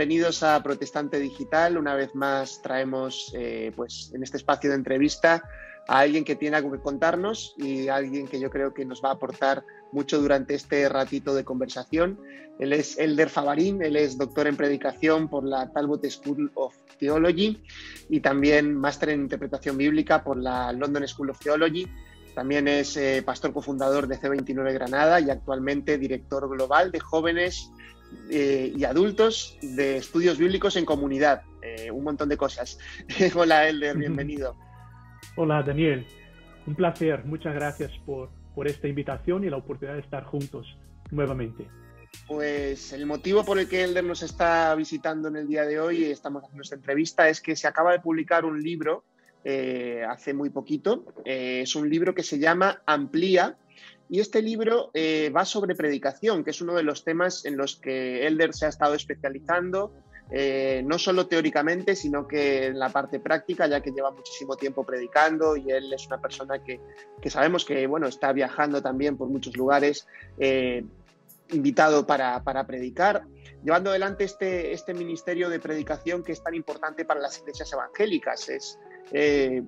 bienvenidos a Protestante Digital. Una vez más traemos eh, pues, en este espacio de entrevista a alguien que tiene algo que contarnos y a alguien que yo creo que nos va a aportar mucho durante este ratito de conversación. Él es Elder Favarín, él es doctor en predicación por la Talbot School of Theology y también máster en interpretación bíblica por la London School of Theology. También es eh, pastor cofundador de C29 Granada y actualmente director global de jóvenes eh, y adultos de estudios bíblicos en comunidad. Eh, un montón de cosas. Hola, Elder, bienvenido. Hola, Daniel. Un placer. Muchas gracias por, por esta invitación y la oportunidad de estar juntos nuevamente. Pues el motivo por el que Elder nos está visitando en el día de hoy y estamos haciendo esta entrevista es que se acaba de publicar un libro eh, hace muy poquito. es un libro que se llama Amplía, y este libro eh, va sobre predicación, que es uno de los temas en los que Elder se ha estado especializando, eh, no solo teóricamente, sino que en la parte práctica, ya que lleva muchísimo tiempo predicando y él es una persona que, sabemos que bueno, está viajando también por muchos lugares, eh, invitado para, predicar, llevando adelante este, este ministerio de predicación que es tan importante para las iglesias evangélicas. Es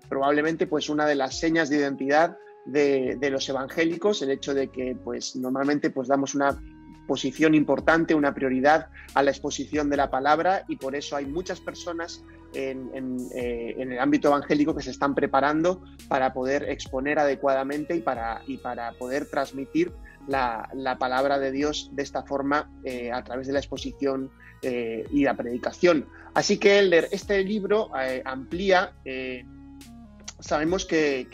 probablemente pues, una de las señas de identidad de, los evangélicos, el hecho de que pues normalmente pues damos una posición importante, una prioridad a la exposición de la palabra y por eso hay muchas personas en, eh, el ámbito evangélico que se están preparando para poder exponer adecuadamente y para, y para poder transmitir la, palabra de Dios de esta forma eh, a través de la exposición eh, y la predicación. Así que Elder, este libro amplía sabemos que,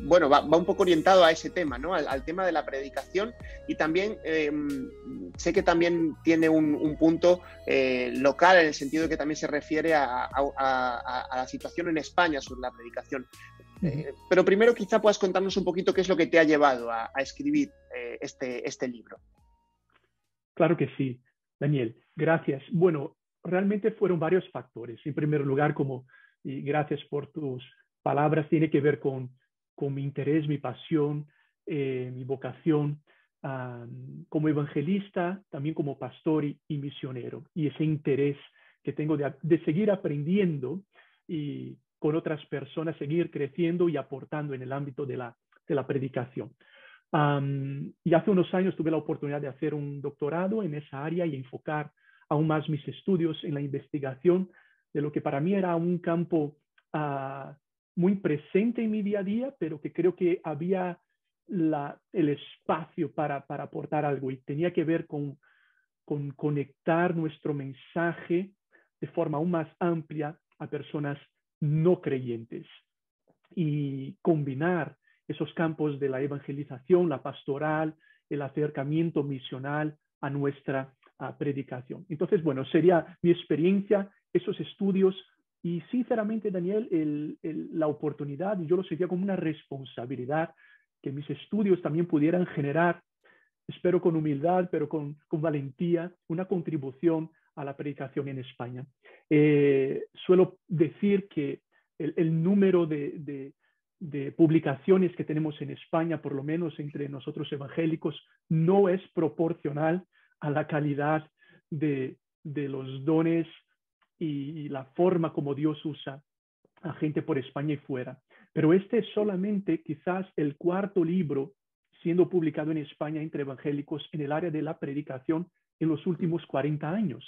bueno, va, un poco orientado a ese tema, ¿no? Al, tema de la predicación y también em, sé que también tiene un, punto eh, local en el sentido de que también se refiere a, la situación en España sobre la predicación. Eh, pero primero quizá puedas contarnos un poquito qué es lo que te ha llevado a, escribir eh, este, este libro. Claro que sí, Daniel. Gracias. Bueno, realmente fueron varios factores. En primer lugar, como y gracias por tus palabras tiene que ver con, con mi interés, mi pasión, eh, mi vocación como evangelista, también como pastor y, misionero, y ese interés que tengo de, de, seguir aprendiendo y con otras personas, seguir creciendo y aportando en el ámbito de la, de la predicación. y hace unos años tuve la oportunidad de hacer un doctorado en esa área y enfocar aún más mis estudios en la investigación de lo que para mí era un campo uh, muy presente en mi día a día, pero que creo que había la, el espacio para, para, aportar algo y tenía que ver con, con conectar nuestro mensaje de forma aún más amplia a personas no creyentes y combinar esos campos de la evangelización, la pastoral, el acercamiento misional a nuestra predicación. Entonces, bueno, sería mi experiencia, esos estudios y sinceramente, Daniel, la oportunidad, y yo lo sentía como una responsabilidad, que mis estudios también pudieran generar, espero con humildad, pero con, valentía, una contribución a la predicación en España. Eh, suelo decir que el, número de, publicaciones que tenemos en España, por lo menos entre nosotros evangélicos, no es proporcional a la calidad de, de los dones y, la forma como Dios usa a gente por España y fuera. Pero este es solamente quizás el cuarto libro siendo publicado en España entre evangélicos en el área de la predicación en los últimos 40 años.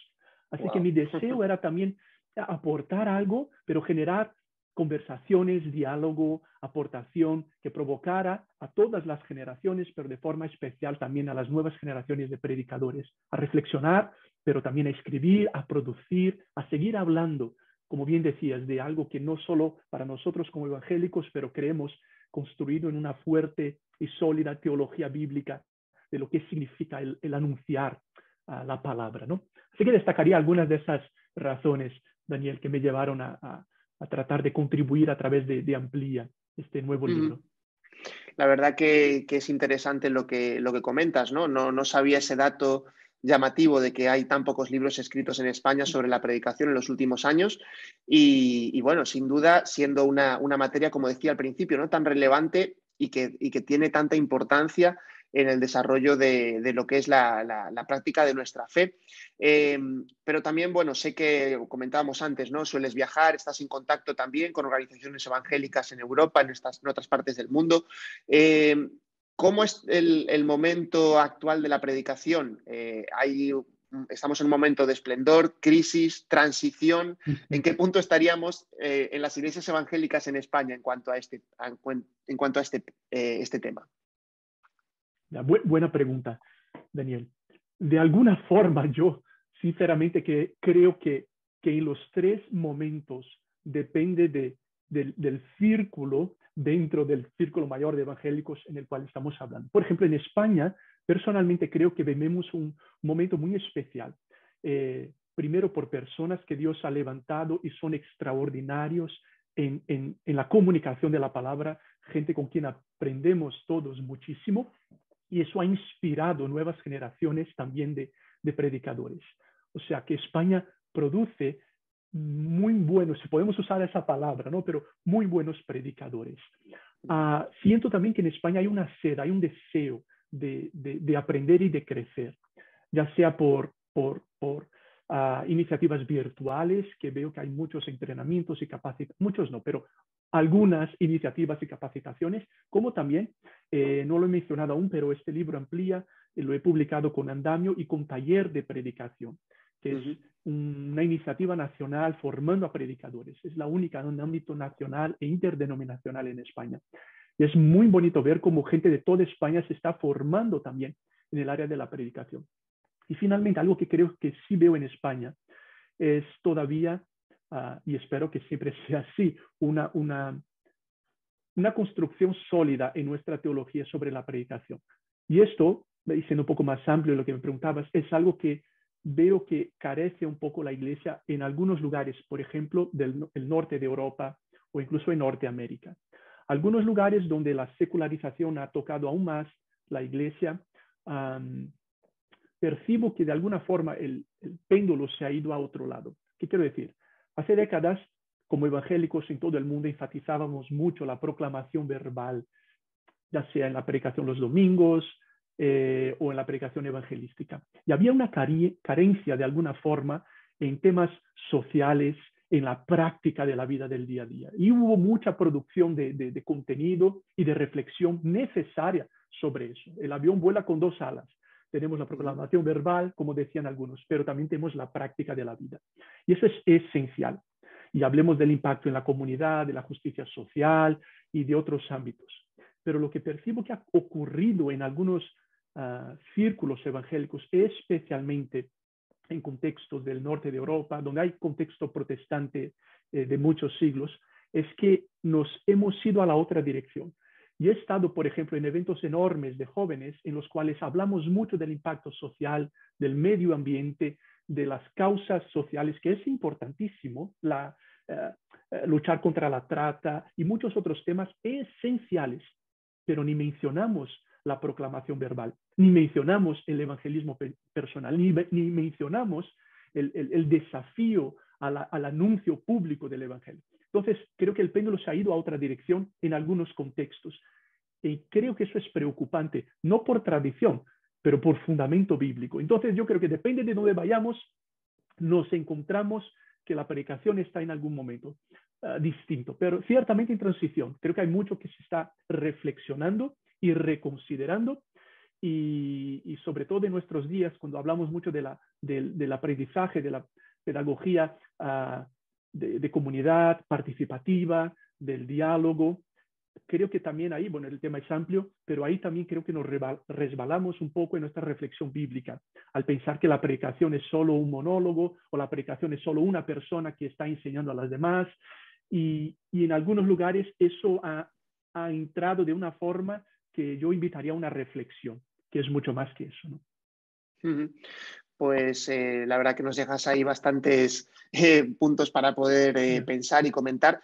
Así que mi deseo era también aportar algo, pero generar conversaciones, diálogo, aportación que provocara a todas las generaciones, pero de forma especial también a las nuevas generaciones de predicadores, a reflexionar pero también a escribir, a producir, a seguir hablando, como bien decías, de algo que no solo para nosotros como evangélicos, pero creemos construido en una fuerte y sólida teología bíblica de lo que significa el, anunciar ah, la palabra, ¿no? Así que destacaría algunas de esas razones, Daniel, que me llevaron a, tratar de contribuir a través de, de Amplía este nuevo libro. La verdad que, es interesante lo que, lo que comentas, ¿no? ¿no? No sabía ese dato llamativo de que hay tan pocos libros escritos en España sobre la predicación en los últimos años y, bueno, sin duda siendo una, materia, como decía al principio, ¿no? tan relevante y que, que tiene tanta importancia en el desarrollo de, lo que es la, práctica de nuestra fe. Em, pero también, bueno, sé que comentábamos antes, ¿no? Sueles viajar, estás en contacto también con organizaciones evangélicas en Europa, en, estas, otras partes del mundo. Em, ¿Cómo es el, momento actual de la predicación? Eh, hay estamos en un momento de esplendor, crisis, transición. ¿En qué punto estaríamos eh, en las iglesias evangélicas en España en cuanto a este, en cuanto a este, eh, este tema? buena pregunta, Daniel. De alguna forma, yo sinceramente que creo que, que en los tres momentos depende de, del círculo dentro del círculo mayor de evangélicos en el cual estamos hablando. Por ejemplo, en España Personalmente creo que vivimos un momento muy especial. Eh, primero por personas que Dios ha levantado y son extraordinarios en, la comunicación de la palabra, gente con quien aprendemos todos muchísimo, y eso ha inspirado nuevas generaciones también de predicadores. O sea que España produce muy buenos, si podemos usar esa palabra, ¿no? Pero muy buenos predicadores. Ah, siento también que en España hay una sed, hay un deseo de, aprender y de crecer, ya sea por, por, por ah, iniciativas virtuales, que veo que hay muchos entrenamientos y capacitaciones, muchos no, pero algunas iniciativas y capacitaciones, como también, eh, no lo he mencionado aún, pero este libro amplía, eh, lo he publicado con Andamio y con Taller de Predicación, que es una iniciativa nacional formando a predicadores. Es la única en un ámbito nacional e interdenominacional en España. Y es muy bonito ver cómo gente de toda España se está formando también en el área de la predicación. Y finalmente, algo que creo que sí veo en España es todavía, ah, y espero que siempre sea así, una, una, una construcción sólida en nuestra teología sobre la predicación. Y esto, diciendo un poco más amplio lo que me preguntabas, es algo que veo que carece un poco la iglesia en algunos lugares, por ejemplo, del norte de Europa o incluso en Norteamérica. Algunos lugares donde la secularización ha tocado aún más la iglesia, percibo que de alguna forma el, péndulo se ha ido a otro lado. ¿Qué quiero decir? Hace décadas, como evangélicos en todo el mundo, enfatizábamos mucho la proclamación verbal, ya sea en la predicación los domingos eh, o en la predicación evangelística. Y había una carencia de alguna forma en temas sociales, en la práctica de la vida del día a día. Y hubo mucha producción de, contenido y de reflexión necesaria sobre eso. El avión vuela con dos alas. Tenemos la proclamación verbal, como decían algunos, pero también tenemos la práctica de la vida. Y eso es esencial. Y hablemos del impacto en la comunidad, de la justicia social y de otros ámbitos. Pero lo que percibo que ha ocurrido en algunos ah, círculos evangélicos, especialmente en contextos del norte de Europa, donde hay contexto protestante eh, de muchos siglos, es que nos hemos ido a la otra dirección. Y he estado, por ejemplo, en eventos enormes de jóvenes en los cuales hablamos mucho del impacto social, del medio ambiente, de las causas sociales, que es importantísimo, eh, eh, luchar contra la trata y muchos otros temas esenciales, pero ni mencionamos la proclamación verbal, ni mencionamos el evangelismo personal, ni, ni mencionamos el, el, desafío al anuncio público del evangelio. Entonces, creo que el péndulo se ha ido a otra dirección en algunos contextos. Y creo que eso es preocupante, no por tradición, pero por fundamento bíblico. Entonces, yo creo que depende de dónde vayamos, nos encontramos que la predicación está en algún momento ah, distinto, pero ciertamente en transición. Creo que hay mucho que se está reflexionando y reconsiderando. Y, sobre todo en nuestros días, cuando hablamos mucho de la, del aprendizaje, de la pedagogía ah, de, comunidad participativa, del diálogo, creo que también ahí, bueno, el tema es amplio, pero ahí también creo que nos resbalamos un poco en nuestra reflexión bíblica, al pensar que la predicación es solo un monólogo o la predicación es solo una persona que está enseñando a las demás. Y, y en algunos lugares eso ha, ha entrado de una forma que yo invitaría a una reflexión, que es mucho más que eso. Pues eh, la verdad que nos dejas ahí bastantes eh, puntos para poder eh, pensar y comentar.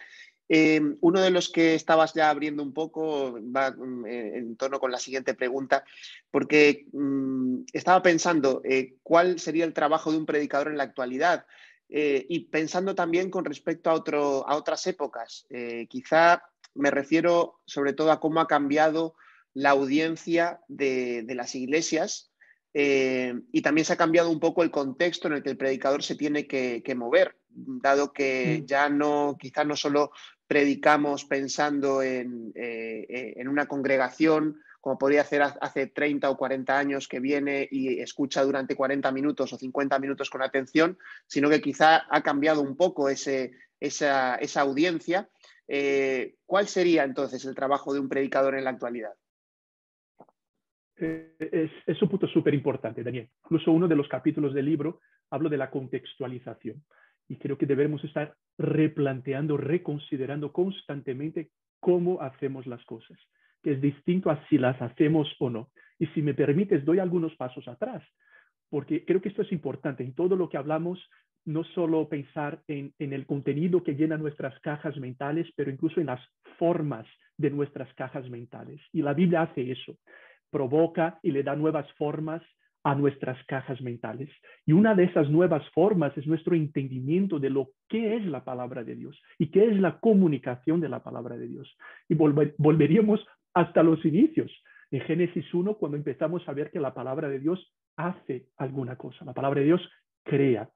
Uno de los que estabas ya abriendo un poco va mm, en torno con la siguiente pregunta, porque mm, estaba pensando cuál sería el trabajo de un predicador en la actualidad y pensando también con respecto a, otro, a otras épocas. quizá me refiero sobre todo a cómo ha cambiado la audiencia de, las iglesias eh, y también se ha cambiado un poco el contexto en el que el predicador se tiene que, mover, dado que mm. ya no, quizás no solo predicamos pensando en, eh, en una congregación como podría hacer hace 30 o 40 años que viene y escucha durante 40 minutos o 50 minutos con atención, sino que quizá ha cambiado un poco ese, esa, audiencia. Eh, ¿Cuál sería entonces el trabajo de un predicador en la actualidad? Eh, es, un punto súper importante, Daniel. Incluso uno de los capítulos del libro hablo de la contextualización. Y creo que debemos estar replanteando, reconsiderando constantemente cómo hacemos las cosas que es distinto a si las hacemos o no. Y si me permites, doy algunos pasos atrás, porque creo que esto es importante. En todo lo que hablamos, no solo pensar en, el contenido que llena nuestras cajas mentales, pero incluso en las formas de nuestras cajas mentales. Y la Biblia hace eso, provoca y le da nuevas formas a nuestras cajas mentales. Y una de esas nuevas formas es nuestro entendimiento de lo que es la palabra de Dios y qué es la comunicación de la palabra de Dios. Y volveríamos hasta los inicios. En Génesis 1, cuando empezamos a ver que la palabra de Dios hace alguna cosa, la palabra de Dios crea.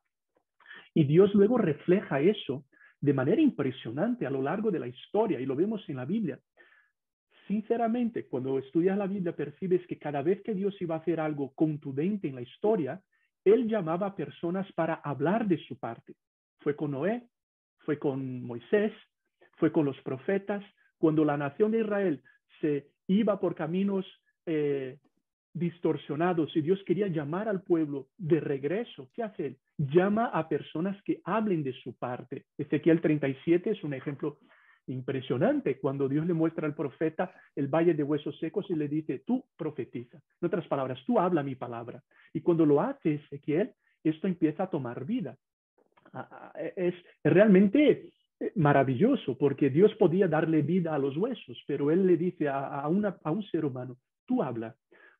Y Dios luego refleja eso de manera impresionante a lo largo de la historia y lo vemos en la Biblia. Sinceramente, cuando estudias la Biblia percibes que cada vez que Dios iba a hacer algo contundente en la historia, Él llamaba a personas para hablar de su parte. Fue con Noé, fue con Moisés, fue con los profetas. Cuando la nación de Israel se iba por caminos eh, distorsionados y Dios quería llamar al pueblo de regreso, ¿qué hace él? Llama a personas que hablen de su parte. Ezequiel 37 es un ejemplo impresionante cuando Dios le muestra al profeta el valle de huesos secos y le dice, tú profetiza. En otras palabras, tú habla mi palabra. Y cuando lo hace Ezequiel, esto empieza a tomar vida. Ah, es realmente maravilloso, porque Dios podía darle vida a los huesos, pero Él le dice a, a un ser humano, tú habla,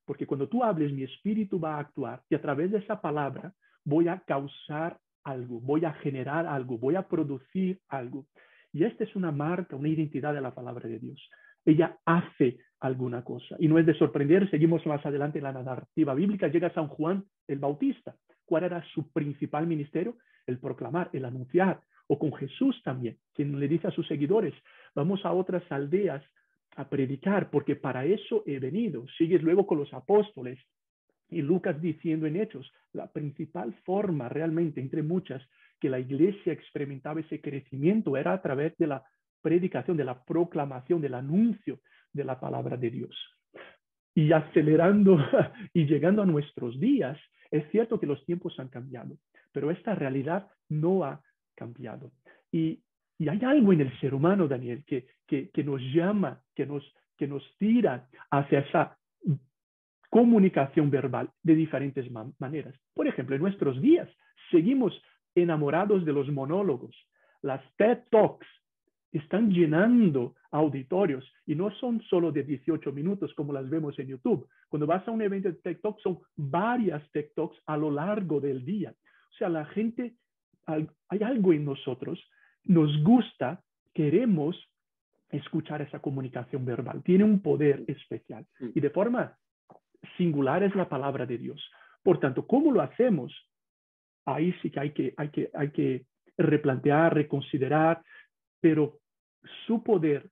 porque cuando tú hables, mi espíritu va a actuar y a través de esa palabra voy a causar algo, voy a generar algo, voy a producir algo. Y esta es una marca, una identidad de la palabra de Dios. Ella hace alguna cosa. Y no es de sorprender, seguimos más adelante en la narrativa bíblica, llega San Juan el Bautista. ¿Cuál era su principal ministerio? El proclamar, el anunciar, o con Jesús también, quien le dice a sus seguidores, vamos a otras aldeas a predicar, porque para eso he venido. Sigues luego con los apóstoles y Lucas diciendo en Hechos, la principal forma realmente, entre muchas, que la iglesia experimentaba ese crecimiento era a través de la predicación, de la proclamación, del anuncio de la palabra de Dios. Y acelerando y llegando a nuestros días, es cierto que los tiempos han cambiado, pero esta realidad no ha cambiado. Y, hay algo en el ser humano, Daniel, que, que, nos llama, que nos, que nos tira hacia esa comunicación verbal de diferentes maneras. Por ejemplo, en nuestros días seguimos enamorados de los monólogos. Las TED Talks están llenando auditorios y no son solo de 18 minutos como las vemos en YouTube. Cuando vas a un evento de TED Talks son varias TED Talks a lo largo del día. O sea, la gente hay algo en nosotros, nos gusta, queremos escuchar esa comunicación verbal. Tiene un poder especial y de forma singular es la palabra de Dios. Por tanto, ¿cómo lo hacemos? Ahí sí que hay que, hay que, hay que replantear, reconsiderar, pero su poder,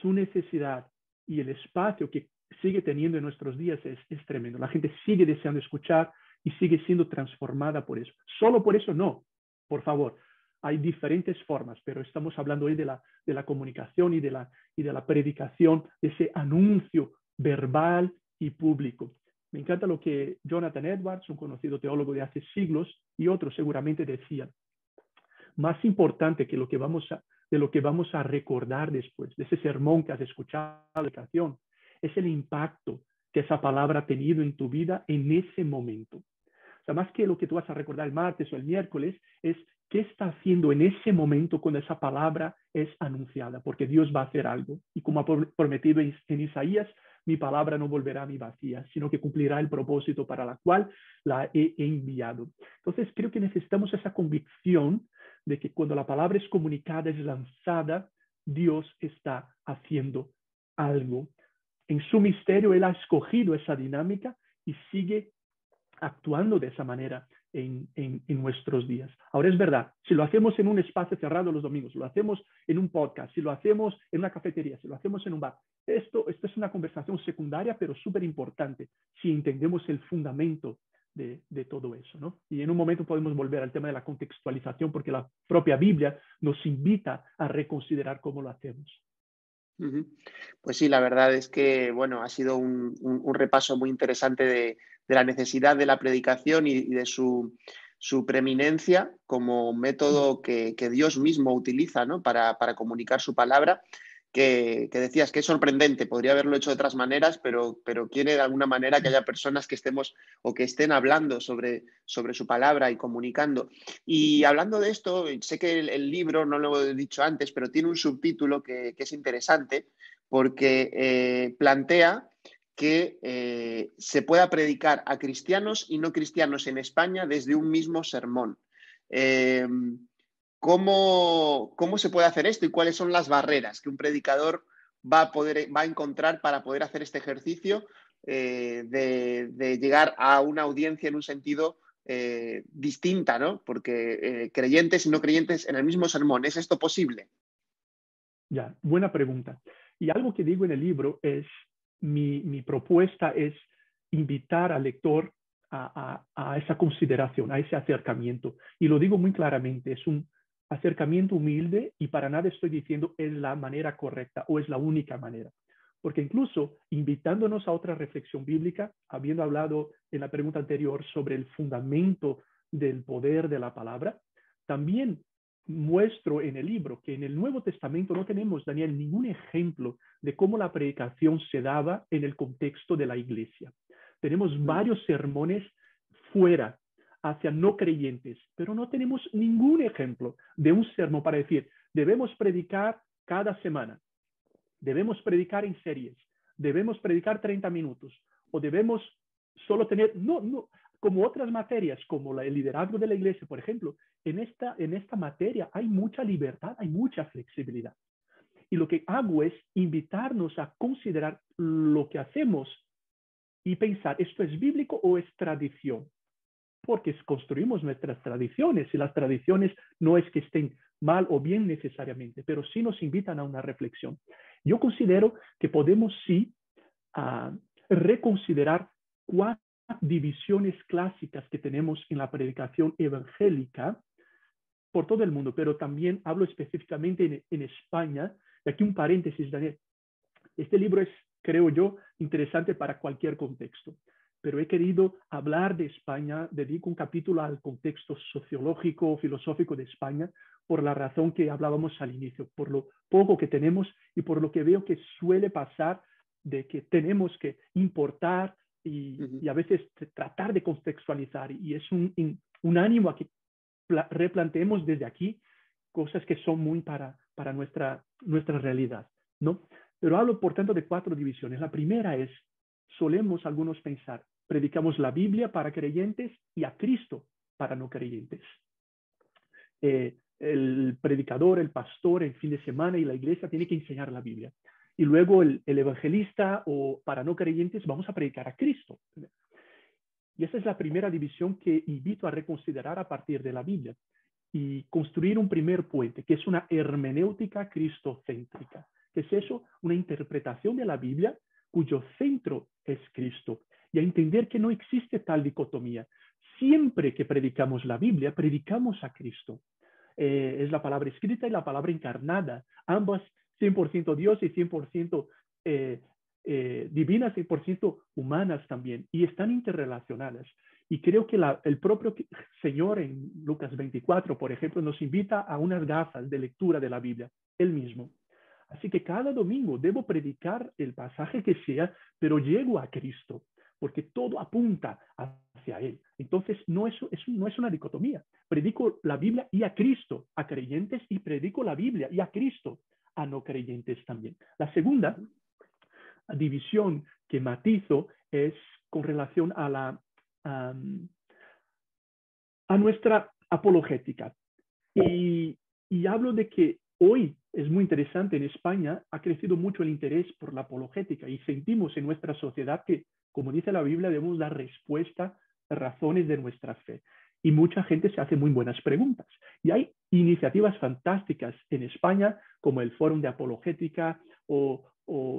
su necesidad y el espacio que sigue teniendo en nuestros días es, es tremendo. La gente sigue deseando escuchar y sigue siendo transformada por eso. Solo por eso no, por favor, hay diferentes formas, pero estamos hablando hoy de la, de la comunicación y de la, y de la predicación, de ese anuncio verbal y público. Me encanta lo que Jonathan Edwards, un conocido teólogo de hace siglos, y otros seguramente decían. Más importante que lo que vamos a, de lo que vamos a recordar después, de ese sermón que has escuchado, la canción, es el impacto que esa palabra ha tenido en tu vida en ese momento sea, más que lo que tú vas a recordar el martes o el miércoles, es qué está haciendo en ese momento cuando esa palabra es anunciada, porque Dios va a hacer algo. Y como ha prometido en, Isaías, mi palabra no volverá a mi vacía, sino que cumplirá el propósito para la cual la he enviado. Entonces, creo que necesitamos esa convicción de que cuando la palabra es comunicada, es lanzada, Dios está haciendo algo. en su misterio, Él ha escogido esa dinámica y sigue actuando de esa manera en, nuestros días. Ahora es verdad, si lo hacemos en un espacio cerrado los domingos, lo hacemos en un podcast, si lo hacemos en una cafetería, si lo hacemos en un bar, esto, esto es una conversación secundaria, pero súper importante si entendemos el fundamento de, de, todo eso. ¿no? Y en un momento podemos volver al tema de la contextualización, porque la propia Biblia nos invita a reconsiderar cómo lo hacemos. Pues sí, la verdad es que bueno, ha sido un, repaso muy interesante de, la necesidad de la predicación y, de su, preeminencia como método que, Dios mismo utiliza para, para, comunicar su palabra que, decías que es sorprendente, podría haberlo hecho de otras maneras, pero, pero quiere de alguna manera que haya personas que estemos o que estén hablando sobre, sobre su palabra y comunicando. Y hablando de esto, sé que el, libro, no lo he dicho antes, pero tiene un subtítulo que, es interesante porque eh, plantea que eh, se pueda predicar a cristianos y no cristianos en España desde un mismo sermón. Eh, ¿Cómo, ¿Cómo se puede hacer esto y cuáles son las barreras que un predicador va a, poder, va a encontrar para poder hacer este ejercicio eh, de, llegar a una audiencia en un sentido eh, distinta, ¿no? Porque eh, creyentes y no creyentes en el mismo sermón, ¿es esto posible? Ya, buena pregunta. Y algo que digo en el libro es, mi, mi propuesta es invitar al lector a, a, a, esa consideración, a ese acercamiento. Y lo digo muy claramente, es un acercamiento humilde y para nada estoy diciendo es la manera correcta o es la única manera. Porque incluso invitándonos a otra reflexión bíblica, habiendo hablado en la pregunta anterior sobre el fundamento del poder de la palabra, también muestro en el libro que en el Nuevo Testamento no tenemos, Daniel, ningún ejemplo de cómo la predicación se daba en el contexto de la iglesia. Tenemos varios sermones fuera hacia no creyentes, pero no tenemos ningún ejemplo de un sermón para decir, debemos predicar cada semana, debemos predicar en series, debemos predicar 30 minutos, o debemos solo tener, no, no, como otras materias, como el liderazgo de la iglesia, por ejemplo, en esta, en esta materia hay mucha libertad, hay mucha flexibilidad. Y lo que hago es invitarnos a considerar lo que hacemos y pensar, ¿esto es bíblico o es tradición? Porque construimos nuestras tradiciones y las tradiciones no es que estén mal o bien necesariamente, pero sí nos invitan a una reflexión. Yo considero que podemos sí uh, reconsiderar cuatro divisiones clásicas que tenemos en la predicación evangélica por todo el mundo, pero también hablo específicamente en, España. Y aquí un paréntesis, Daniel. Este libro es, creo yo, interesante para cualquier contexto pero he querido hablar de España, dedico un capítulo al contexto sociológico, filosófico de España, por la razón que hablábamos al inicio, por lo poco que tenemos y por lo que veo que suele pasar de que tenemos que importar y, a veces tratar de contextualizar. Y es un, un ánimo a que replanteemos desde aquí cosas que son muy para, para nuestra, nuestra realidad, ¿no? Pero hablo, por tanto, de cuatro divisiones. La primera es, solemos algunos pensar, predicamos la Biblia para creyentes y a Cristo para no creyentes. Eh, el predicador, el pastor, el fin de semana y la iglesia tiene que enseñar la Biblia. Y luego el, evangelista o para no creyentes vamos a predicar a Cristo. Y esa es la primera división que invito a reconsiderar a partir de la Biblia y construir un primer puente, que es una hermenéutica cristocéntrica. ¿Qué es eso? Una interpretación de la Biblia cuyo centro es Cristo y a entender que no existe tal dicotomía. Siempre que predicamos la Biblia, predicamos a Cristo. Eh, es la palabra escrita y la palabra encarnada, ambas 100% Dios y 100% eh, eh, divinas, 100% humanas también, y están interrelacionadas. Y creo que el propio Señor en Lucas 24, por ejemplo, nos invita a unas gafas de lectura de la Biblia, él mismo. Así que cada domingo debo predicar el pasaje que sea, pero llego a Cristo porque todo apunta hacia Él. Entonces, no es, no es una dicotomía. Predico la Biblia y a Cristo, a creyentes, y predico la Biblia y a Cristo, a no creyentes también. La segunda división que matizo es con relación a, la, a nuestra apologética. Y, y hablo de que hoy es muy interesante, en España ha crecido mucho el interés por la apologética y sentimos en nuestra sociedad que, como dice la Biblia, debemos dar respuesta a razones de nuestra fe. Y mucha gente se hace muy buenas preguntas. Y hay iniciativas fantásticas en España, como el Fórum de Apologética o,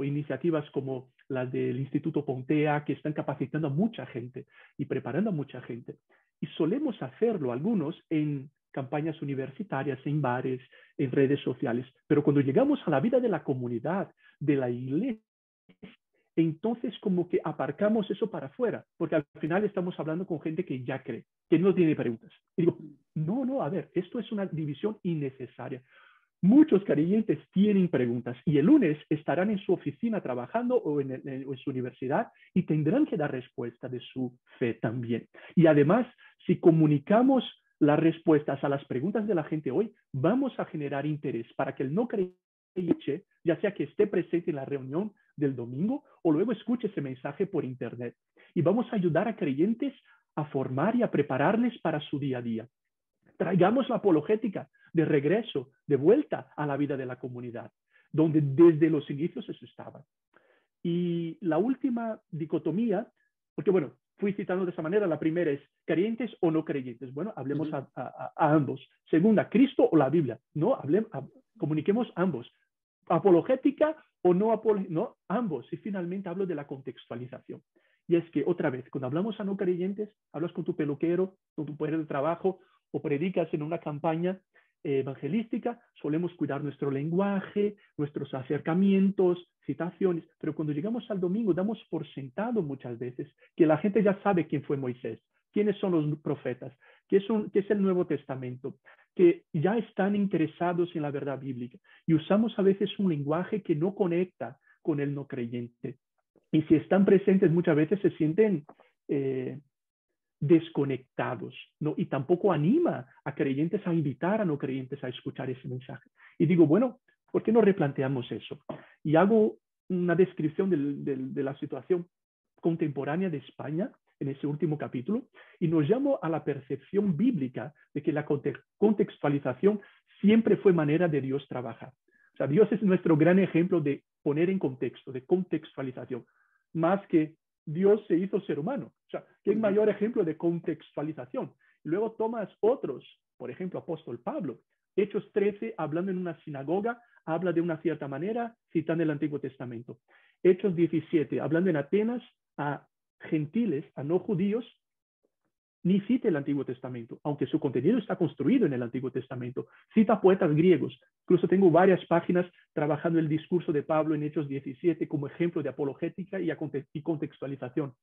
iniciativas como las del Instituto Pontea, que están capacitando a mucha gente y preparando a mucha gente. Y solemos hacerlo algunos en campañas universitarias, en bares, en redes sociales. Pero cuando llegamos a la vida de la comunidad, de la iglesia, entonces como que aparcamos eso para afuera, porque al final estamos hablando con gente que ya cree, que no tiene preguntas. Y digo, no, no, a ver, esto es una división innecesaria. Muchos creyentes tienen preguntas y el lunes estarán en su oficina trabajando o en, en, su universidad y tendrán que dar respuesta de su fe también. Y además, si comunicamos las respuestas a las preguntas de la gente hoy, vamos a generar interés para que el no creyente, ya sea que esté presente en la reunión del domingo o luego escuche ese mensaje por internet. Y vamos a ayudar a creyentes a formar y a prepararles para su día a día. Traigamos la apologética de regreso, de vuelta a la vida de la comunidad, donde desde los inicios eso estaba. Y la última dicotomía, porque bueno, fui citando de esa manera, la primera es creyentes o no creyentes. Bueno, hablemos a, ambos. Segunda, Cristo o la Biblia. No, hablemos, comuniquemos ambos. Apologética o no, apologética, no, ambos. Y finalmente hablo de la contextualización. Y es que, otra vez, cuando hablamos a no creyentes, hablas con tu peluquero, con tu poder de trabajo o predicas en una campaña, evangelística, solemos cuidar nuestro lenguaje, nuestros acercamientos, citaciones, pero cuando llegamos al domingo damos por sentado muchas veces que la gente ya sabe quién fue Moisés, quiénes son los profetas, qué qué es el Nuevo Testamento, que ya están interesados en la verdad bíblica y usamos a veces un lenguaje que no conecta con el no creyente. Y si están presentes muchas veces se sienten eh, desconectados, ¿no? Y tampoco anima a creyentes a invitar a no creyentes a escuchar ese mensaje. Y digo, bueno, ¿por qué no replanteamos eso? Y hago una descripción de la situación contemporánea de España en ese último capítulo y nos llamo a la percepción bíblica de que la contextualización siempre fue manera de Dios trabajar. O sea, Dios es nuestro gran ejemplo de poner en contexto, de contextualización, más que Dios se hizo ser humano. O sea, ¿qué mayor ejemplo de contextualización? Luego tomas otros, por ejemplo, apóstol Pablo. Hechos 13, hablando en una sinagoga, habla de una cierta manera, citando el Antiguo Testamento. Hechos 17, hablando en Atenas a gentiles, a no judíos, ni cita el Antiguo Testamento, aunque su contenido está construido en el Antiguo Testamento. Cita poetas griegos. Incluso tengo varias páginas trabajando el discurso de Pablo en Hechos 17 como ejemplo de apologética y, contextualización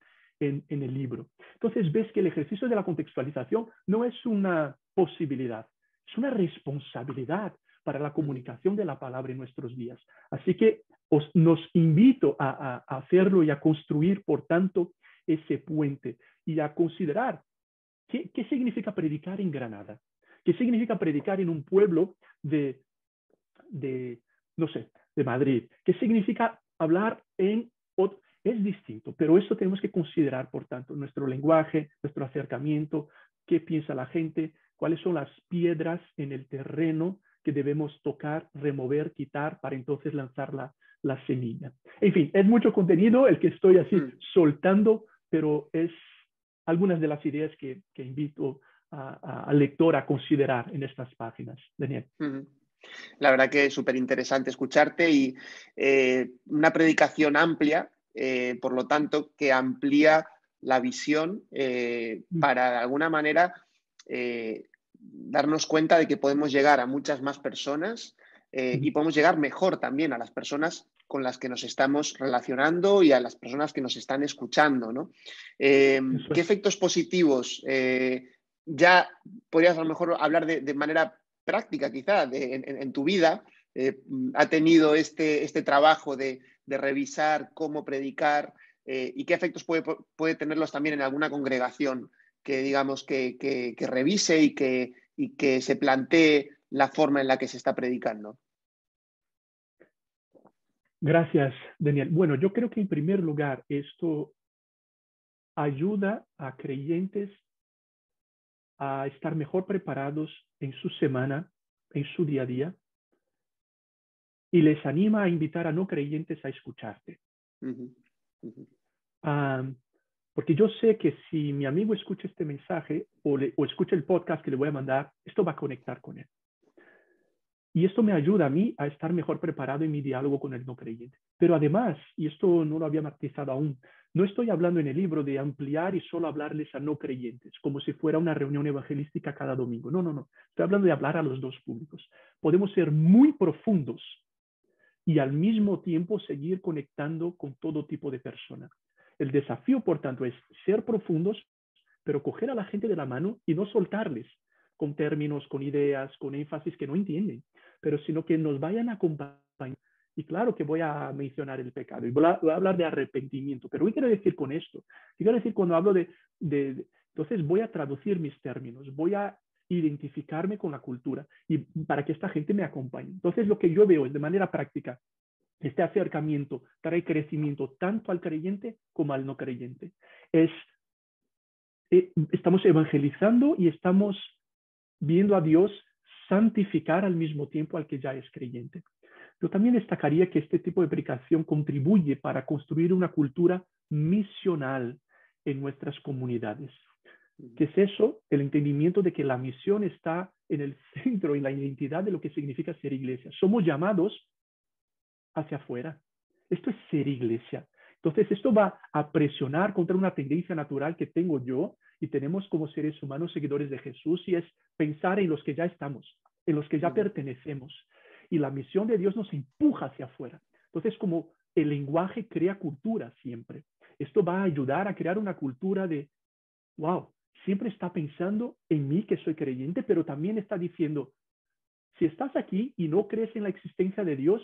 en, en el libro. Entonces ves que el ejercicio de la contextualización no es una posibilidad, es una responsabilidad para la comunicación de la palabra en nuestros días. Así que os, nos invito a, a, hacerlo y a construir, por tanto, ese puente y a considerar ¿Qué, significa predicar en Granada? ¿Qué significa predicar en un pueblo de, de, no sé, de Madrid? ¿Qué significa hablar en otro? Es distinto, pero eso tenemos que considerar, por tanto, nuestro lenguaje, nuestro acercamiento, qué piensa la gente, cuáles son las piedras en el terreno que debemos tocar, remover, quitar para entonces lanzar la, la semilla. En fin, es mucho contenido el que estoy así mm. soltando, pero es algunas de las ideas que, invito al lector a considerar en estas páginas. Daniel. La verdad que es súper interesante escucharte y eh, una predicación amplia, eh, por lo tanto, que amplía la visión eh, mm. para de alguna manera darnos cuenta de que podemos llegar a muchas más personas y podemos llegar mejor también a las personas con las que nos estamos relacionando y a las personas que nos están escuchando. ¿no? Eh, ¿Qué efectos positivos eh, ya podrías a lo mejor hablar de, manera práctica quizá en, tu vida? Eh, ha tenido este, este trabajo de, revisar cómo predicar y qué efectos puede, puede, tenerlos también en alguna congregación que digamos que, que revise y que, y que se plantee la forma en la que se está predicando. Gracias, Daniel. Bueno, yo creo que en primer lugar esto ayuda a creyentes a estar mejor preparados en su semana, en su día a día, y les anima a invitar a no creyentes a escucharte. porque yo sé que si mi amigo escucha este mensaje o, o escucha el podcast que le voy a mandar, esto va a conectar con él. Y esto me ayuda a mí a estar mejor preparado en mi diálogo con el no creyente. Pero además, y esto no lo había matizado aún, no estoy hablando en el libro de ampliar y solo hablarles a no creyentes, como si fuera una reunión evangelística cada domingo. No, no, no. Estoy hablando de hablar a los dos públicos. Podemos ser muy profundos y al mismo tiempo seguir conectando con todo tipo de personas. El desafío, por tanto, es ser profundos, pero coger a la gente de la mano y no soltarles con términos, con ideas, con énfasis que no entienden pero sino que nos vayan a acompañar. Y claro que voy a mencionar el pecado y voy a, hablar de arrepentimiento, pero ¿qué quiero decir con esto? ¿Qué quiero decir cuando hablo de, de, entonces voy a traducir mis términos, voy a identificarme con la cultura y para que esta gente me acompañe. Entonces lo que yo veo es de manera práctica, este acercamiento trae crecimiento tanto al creyente como al no creyente. Es, eh, estamos evangelizando y estamos viendo a Dios santificar al mismo tiempo al que ya es creyente. Yo también destacaría que este tipo de predicación contribuye para construir una cultura misional en nuestras comunidades. ¿Qué es eso? El entendimiento de que la misión está en el centro, en la identidad de lo que significa ser iglesia. Somos llamados hacia afuera. Esto es ser iglesia. Entonces, esto va a presionar contra una tendencia natural que tengo yo y tenemos como seres humanos seguidores de Jesús y es pensar en los que ya estamos, en los que ya pertenecemos. Y la misión de Dios nos empuja hacia afuera. Entonces, como el lenguaje crea cultura siempre, esto va a ayudar a crear una cultura de, wow, siempre está pensando en mí que soy creyente, pero también está diciendo, si estás aquí y no crees en la existencia de Dios,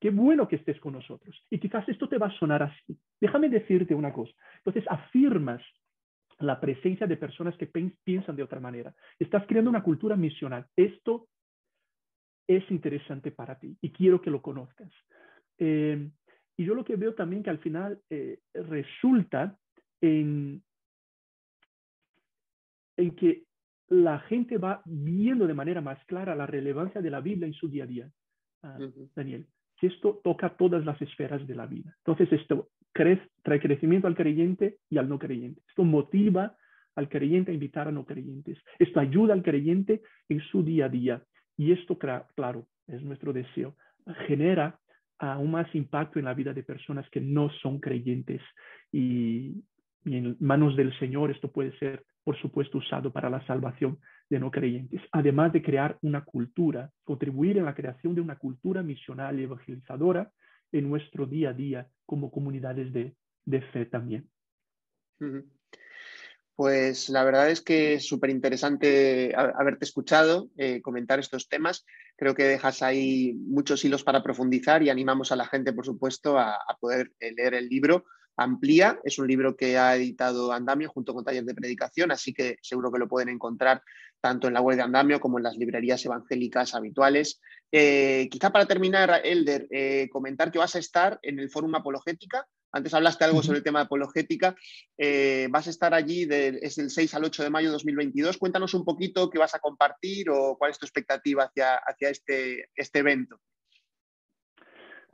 qué bueno que estés con nosotros. Y quizás esto te va a sonar así. Déjame decirte una cosa. Entonces, afirmas la presencia de personas que piensan de otra manera. Estás creando una cultura misional. Esto es interesante para ti y quiero que lo conozcas. Eh, y yo lo que veo también que al final eh, resulta en, en que la gente va viendo de manera más clara la relevancia de la Biblia en su día a día, ah, Daniel. Que esto toca todas las esferas de la vida. Entonces, esto trae crecimiento al creyente y al no creyente. Esto motiva al creyente a invitar a no creyentes. Esto ayuda al creyente en su día a día. Y esto, claro, es nuestro deseo. Genera aún más impacto en la vida de personas que no son creyentes. Y, y en manos del Señor esto puede ser, por supuesto, usado para la salvación de no creyentes. Además de crear una cultura, contribuir en la creación de una cultura misional y evangelizadora en nuestro día a día como comunidades de, fe también. Pues la verdad es que es súper interesante haberte escuchado eh, comentar estos temas. Creo que dejas ahí muchos hilos para profundizar y animamos a la gente, por supuesto, a, poder eh, leer el libro. Amplía es un libro que ha editado Andamio junto con Taller de Predicación, así que seguro que lo pueden encontrar tanto en la web de Andamio como en las librerías evangélicas habituales. Eh, quizá para terminar, Elder, eh, comentar que vas a estar en el Fórum Apologética. Antes hablaste algo sobre el tema de apologética. Eh, vas a estar allí, es del 6 al 8 de mayo de 2022. Cuéntanos un poquito qué vas a compartir o cuál es tu expectativa hacia, hacia este, este evento.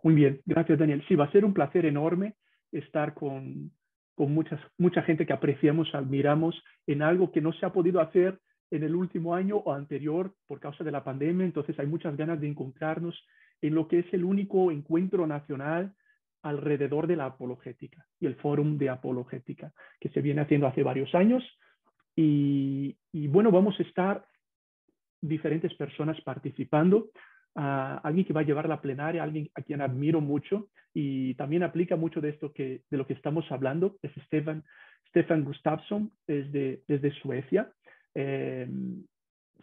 Muy bien, gracias Daniel. Sí, va a ser un placer enorme estar con, con muchas, mucha gente que apreciamos, admiramos en algo que no se ha podido hacer en el último año o anterior por causa de la pandemia, entonces hay muchas ganas de encontrarnos en lo que es el único encuentro nacional alrededor de la apologética y el fórum de apologética que se viene haciendo hace varios años. Y, bueno, vamos a estar diferentes personas participando. Uh, alguien que va a llevar la plenaria, alguien a quien admiro mucho y también aplica mucho de esto que de lo que estamos hablando, es Stefan, Stefan Gustafsson, desde, desde Suecia. Eh,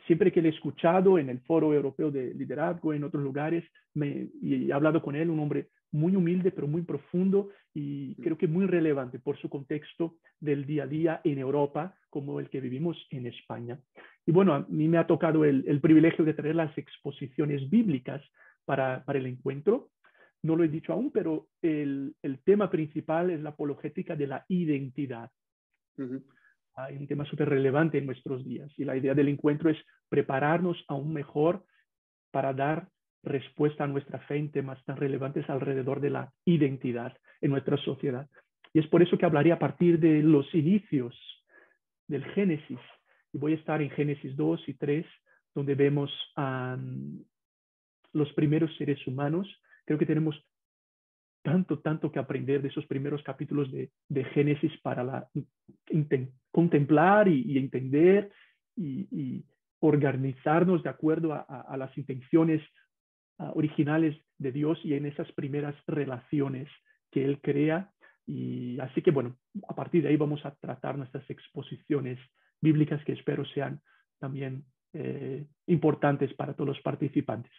siempre que le he escuchado en el Foro Europeo de Liderazgo, en otros lugares, me, y he hablado con él, un hombre muy humilde, pero muy profundo y creo que muy relevante por su contexto del día a día en Europa, como el que vivimos en España. Y bueno, a mí me ha tocado el, el privilegio de traer las exposiciones bíblicas para, para, el encuentro. No lo he dicho aún, pero el, el tema principal es la apologética de la identidad hay un tema súper relevante en nuestros días y la idea del encuentro es prepararnos aún mejor para dar respuesta a nuestra fe en temas tan relevantes alrededor de la identidad en nuestra sociedad. Y es por eso que hablaré a partir de los inicios del Génesis. Y voy a estar en Génesis 2 y 3, donde vemos a los primeros seres humanos. Creo que tenemos tanto, tanto que aprender de esos primeros capítulos de, Génesis para la, contemplar y, entender y, organizarnos de acuerdo a, las intenciones originales de Dios y en esas primeras relaciones que Él crea. Y así que, bueno, a partir de ahí vamos a tratar nuestras exposiciones bíblicas que espero sean también eh, importantes para todos los participantes.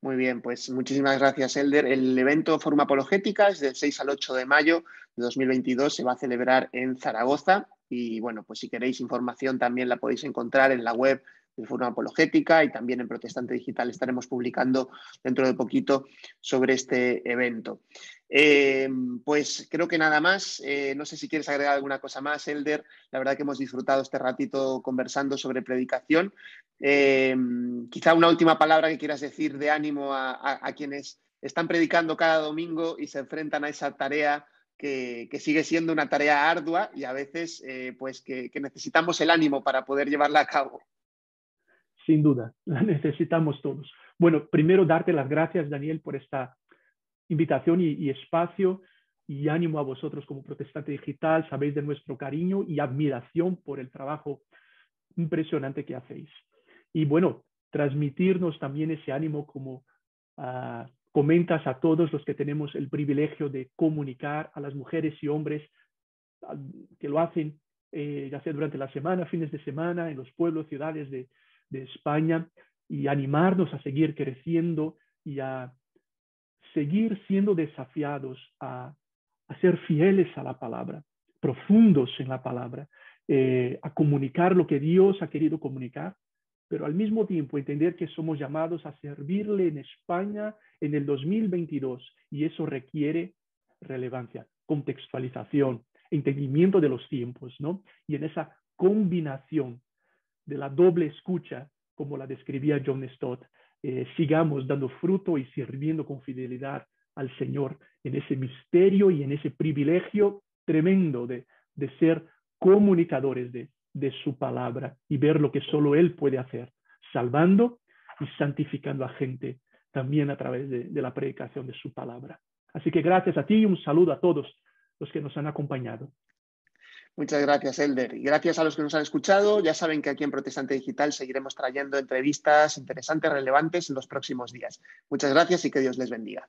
Muy bien, pues muchísimas gracias, Elder. El evento Forma Apologética es del 6 al 8 de mayo de 2022. Se va a celebrar en Zaragoza. Y bueno, pues si queréis información también la podéis encontrar en la web de Forma Apologética y también en Protestante Digital estaremos publicando dentro de poquito sobre este evento. Eh, pues creo que nada más. Eh, no sé si quieres agregar alguna cosa más, Elder. La verdad que hemos disfrutado este ratito conversando sobre predicación. Eh, quizá una última palabra que quieras decir de ánimo a, quienes están predicando cada domingo y se enfrentan a esa tarea que, sigue siendo una tarea ardua y a veces pues que necesitamos el ánimo para poder llevarla a cabo sin duda, la necesitamos todos. Bueno, primero darte las gracias, Daniel, por esta invitación y, espacio y ánimo a vosotros como protestante digital. Sabéis de nuestro cariño y admiración por el trabajo impresionante que hacéis. Y bueno, transmitirnos también ese ánimo como ah, comentas a todos los que tenemos el privilegio de comunicar a las mujeres y hombres ah, que lo hacen, eh, ya sea durante la semana, fines de semana, en los pueblos, ciudades de, de España y animarnos a seguir creciendo y a seguir siendo desafiados a, ser fieles a la palabra, profundos en la palabra, eh, a comunicar lo que Dios ha querido comunicar, pero al mismo tiempo entender que somos llamados a servirle en España en el 2022 y eso requiere relevancia, contextualización, entendimiento de los tiempos, ¿no? Y en esa combinación de la doble escucha, como la describía John Stott, eh, sigamos dando fruto y sirviendo con fidelidad al Señor en ese misterio y en ese privilegio tremendo de, ser comunicadores de, su palabra y ver lo que solo Él puede hacer, salvando y santificando a gente también a través de, de la predicación de su palabra. Así que gracias a ti y un saludo a todos los que nos han acompañado. Muchas gracias, Elder. Y gracias a los que nos han escuchado. Ya saben que aquí en Protestante Digital seguiremos trayendo entrevistas interesantes, relevantes en los próximos días. Muchas gracias y que Dios les bendiga.